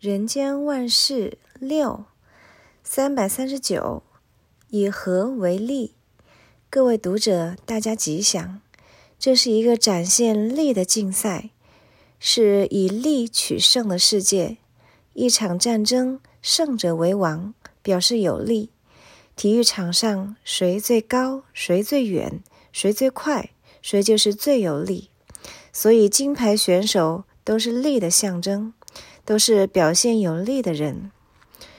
人间万事六三百三十九，以和为利。各位读者，大家吉祥。这是一个展现利的竞赛，是以利取胜的世界。一场战争，胜者为王，表示有利。体育场上，谁最高，谁最远，谁最快，谁就是最有利。所以，金牌选手都是利的象征，都是表现有力的人。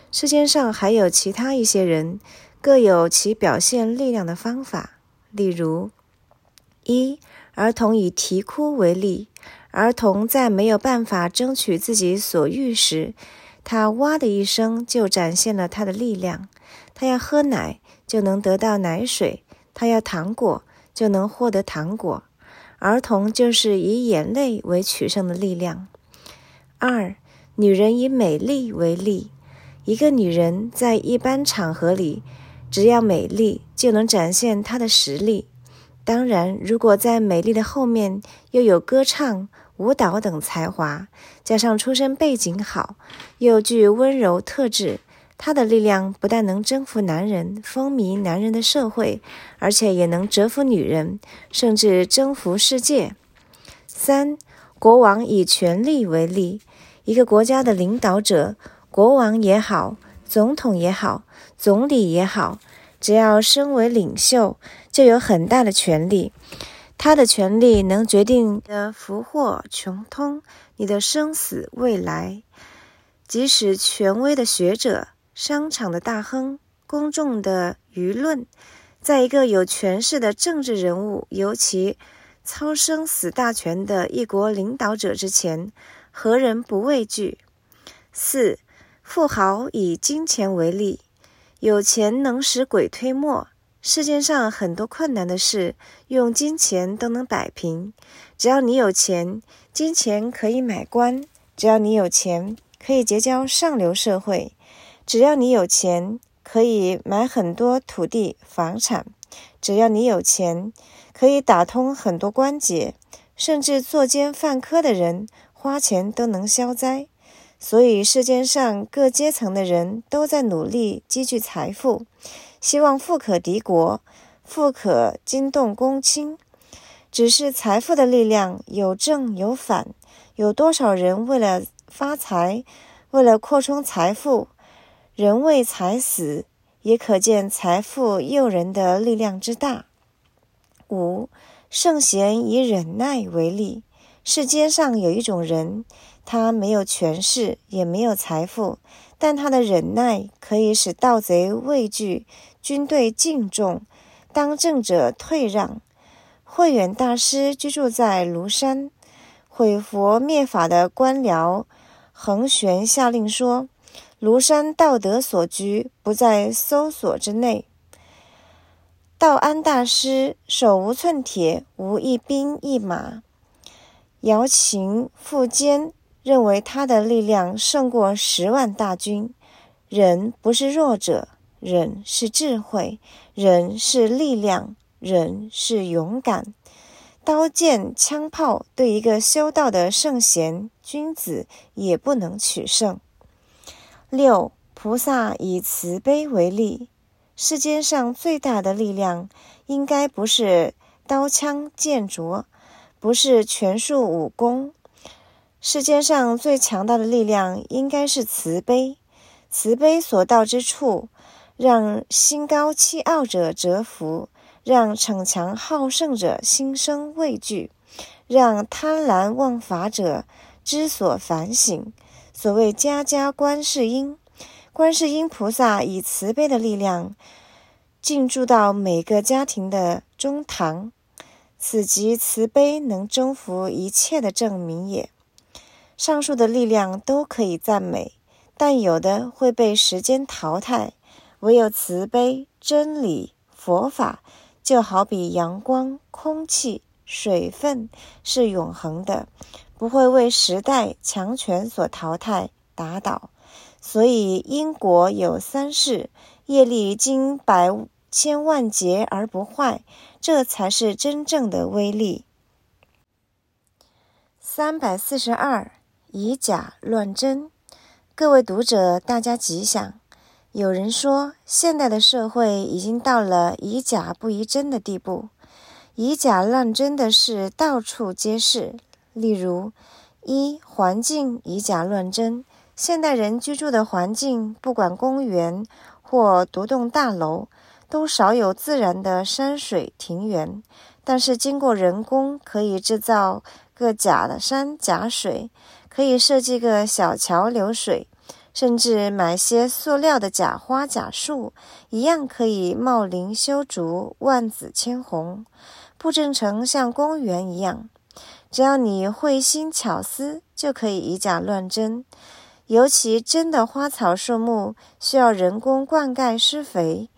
世间上还有其他一些人，各有其表现力量的方法。例如，一儿童以啼哭为例。儿童在没有办法争取自己所欲时，他哇的一声就展现了他的力量。他要喝奶，就能得到奶水；他要糖果，就能获得糖果。儿童就是以眼泪为取胜的力量。二，女人以美丽为利。一个女人在一般场合里，只要美丽，就能展现她的实力。当然，如果在美丽的后面又有歌唱、舞蹈等才华，加上出身背景好，又具温柔特质，她的力量不但能征服男人、风靡男人的社会，而且也能折服女人，甚至征服世界。三，国王以权力为例。一个国家的领导者，国王也好。总统也好，总理也好，只要身为领袖，就有很大的权力。他的权力能决定你的福祸穷通，你的生死未来。即使权威的学者、商场的大亨、公众的舆论，在一个有权势的政治人物，尤其操生死大权的一国领导者之前，何人不畏惧？四。富豪以金钱为例，有钱能使鬼推磨。世界上很多困难的事，用金钱都能摆平。只要你有钱，金钱可以买官；只要你有钱，可以结交上流社会；只要你有钱，可以买很多土地房产；只要你有钱，可以打通很多关节，甚至作奸犯科的人，花钱都能消灾。所以，世间上各阶层的人都在努力积聚财富，希望富可敌国，富可惊动公卿。只是财富的力量有正有反，有多少人为了发财，为了扩充财富，人为财死，也可见财富诱人的力量之大。五，圣贤以忍耐为例。世间上有一种人。他没有权势，也没有财富，但他的忍耐可以使盗贼畏惧，军队敬重，当政者退让。慧远大师居住在庐山，毁佛灭法的官僚恒玄下令说：“庐山道德所居，不在搜索之内。”道安大师手无寸铁，无一兵一马，摇琴复坚。认为他的力量胜过十万大军。忍不是弱者，忍是智慧，忍是力量，忍是勇敢。刀剑枪炮对一个修道的圣贤君子也不能取胜。六，菩萨以慈悲为例。世间上最大的力量，应该不是刀枪剑镯，不是全术武功。世间上最强大的力量应该是慈悲，慈悲所到之处，让心高气傲者折服，让逞强好胜者心生畏惧，让贪婪忘法者知所反省。所谓家家观世音，观世音菩萨以慈悲的力量进驻到每个家庭的中堂，此即慈悲能征服一切的证明也。上述的力量都可以赞美，但有的会被时间淘汰。唯有慈悲、真理、佛法，就好比阳光、空气、水分，是永恒的，不会为时代强权所淘汰打倒。所以因果有三世，业力经百千万劫而不坏，这才是真正的威力。三百四十二。以假乱真，各位读者，大家吉祥。有人说，现代的社会已经到了以假不疑真的地步，以假乱真的事到处皆是。例如，一环境以假乱真，现代人居住的环境，不管公园或独栋大楼，都少有自然的山水庭园，但是经过人工，可以制造个假的山假水。可以设计个小桥流水，甚至买些塑料的假花假树，一样可以茂林修竹，万紫千红，布置成像公园一样。只要你会心巧思，就可以以假乱真。尤其真的花草树木需要人工灌溉施肥，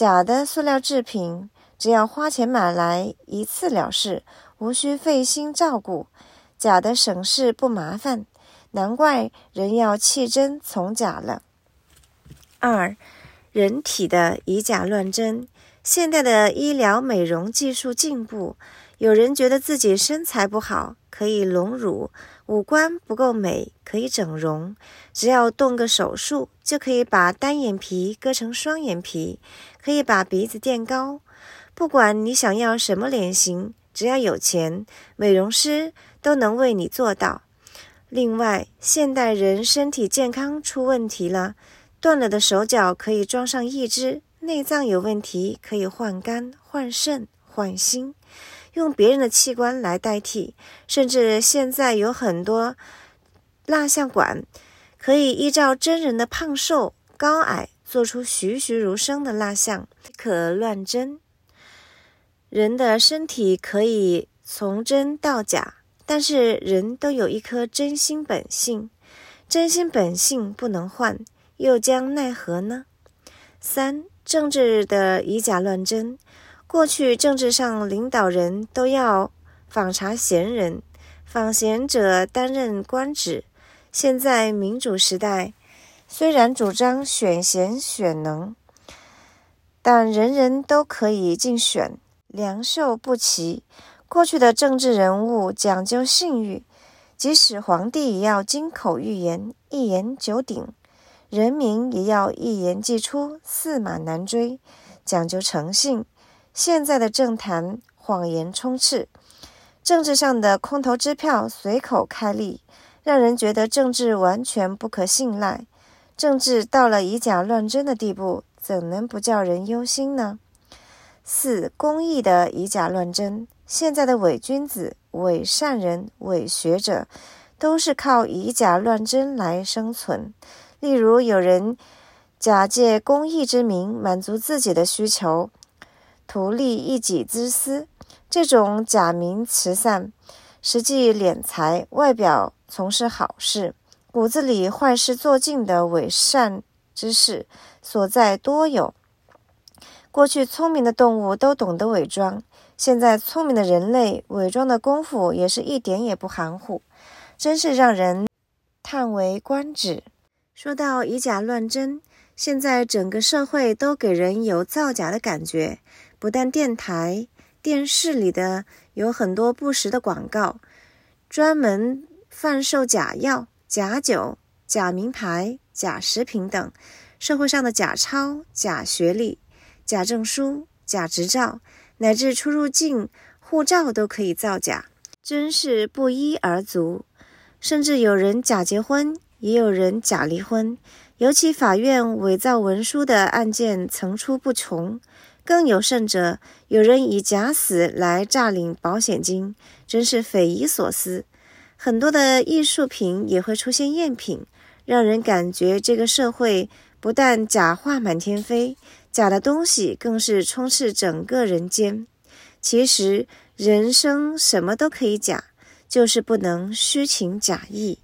假的塑料制品只要花钱买来一次了事，无需费心照顾。假的省事不麻烦，难怪人要弃真从假了。二，人体的以假乱真。现代的医疗美容技术进步，有人觉得自己身材不好，可以隆乳；五官不够美，可以整容。只要动个手术，就可以把单眼皮割成双眼皮，可以把鼻子垫高。不管你想要什么脸型，只要有钱，美容师都能为你做到。另外，现代人身体健康出问题了，断了的手脚可以装上一只；内脏有问题可以换肝、换肾、换心，用别人的器官来代替。甚至现在有很多蜡像馆，可以依照真人的胖瘦、高矮，做出栩栩如生的蜡像，可乱真。人的身体可以从真到假，但是人都有一颗真心本性，真心本性不能换，又将奈何呢？三、政治的以假乱真。过去政治上领导人都要访查贤人，访贤者担任官职。现在民主时代，虽然主张选贤选能，但人人都可以竞选。良莠不齐，过去的政治人物讲究信誉，即使皇帝也要金口玉言，一言九鼎；人民也要一言既出，驷马难追，讲究诚信。现在的政坛谎言充斥，政治上的空头支票随口开立，让人觉得政治完全不可信赖。政治到了以假乱真的地步，怎能不叫人忧心呢？四、公益的以假乱真，现在的伪君子、伪善人、伪学者，都是靠以假乱真来生存。例如，有人假借公益之名，满足自己的需求，图利一己之私。这种假名慈善，实际敛财，外表从事好事，骨子里坏事做尽的伪善之士所在多有。过去聪明的动物都懂得伪装，现在聪明的人类伪装的功夫也是一点也不含糊，真是让人叹为观止。说到以假乱真，现在整个社会都给人有造假的感觉，不但电台、电视里的有很多不实的广告，专门贩售假药、假酒、假名牌、假食品等，社会上的假钞、假学历。假证书、假执照，乃至出入境护照都可以造假，真是不一而足。甚至有人假结婚，也有人假离婚。尤其法院伪造文书的案件层出不穷。更有甚者，有人以假死来诈领保险金，真是匪夷所思。很多的艺术品也会出现赝品，让人感觉这个社会不但假话满天飞。假的东西更是充斥整个人间。其实人生什么都可以假，就是不能虚情假意。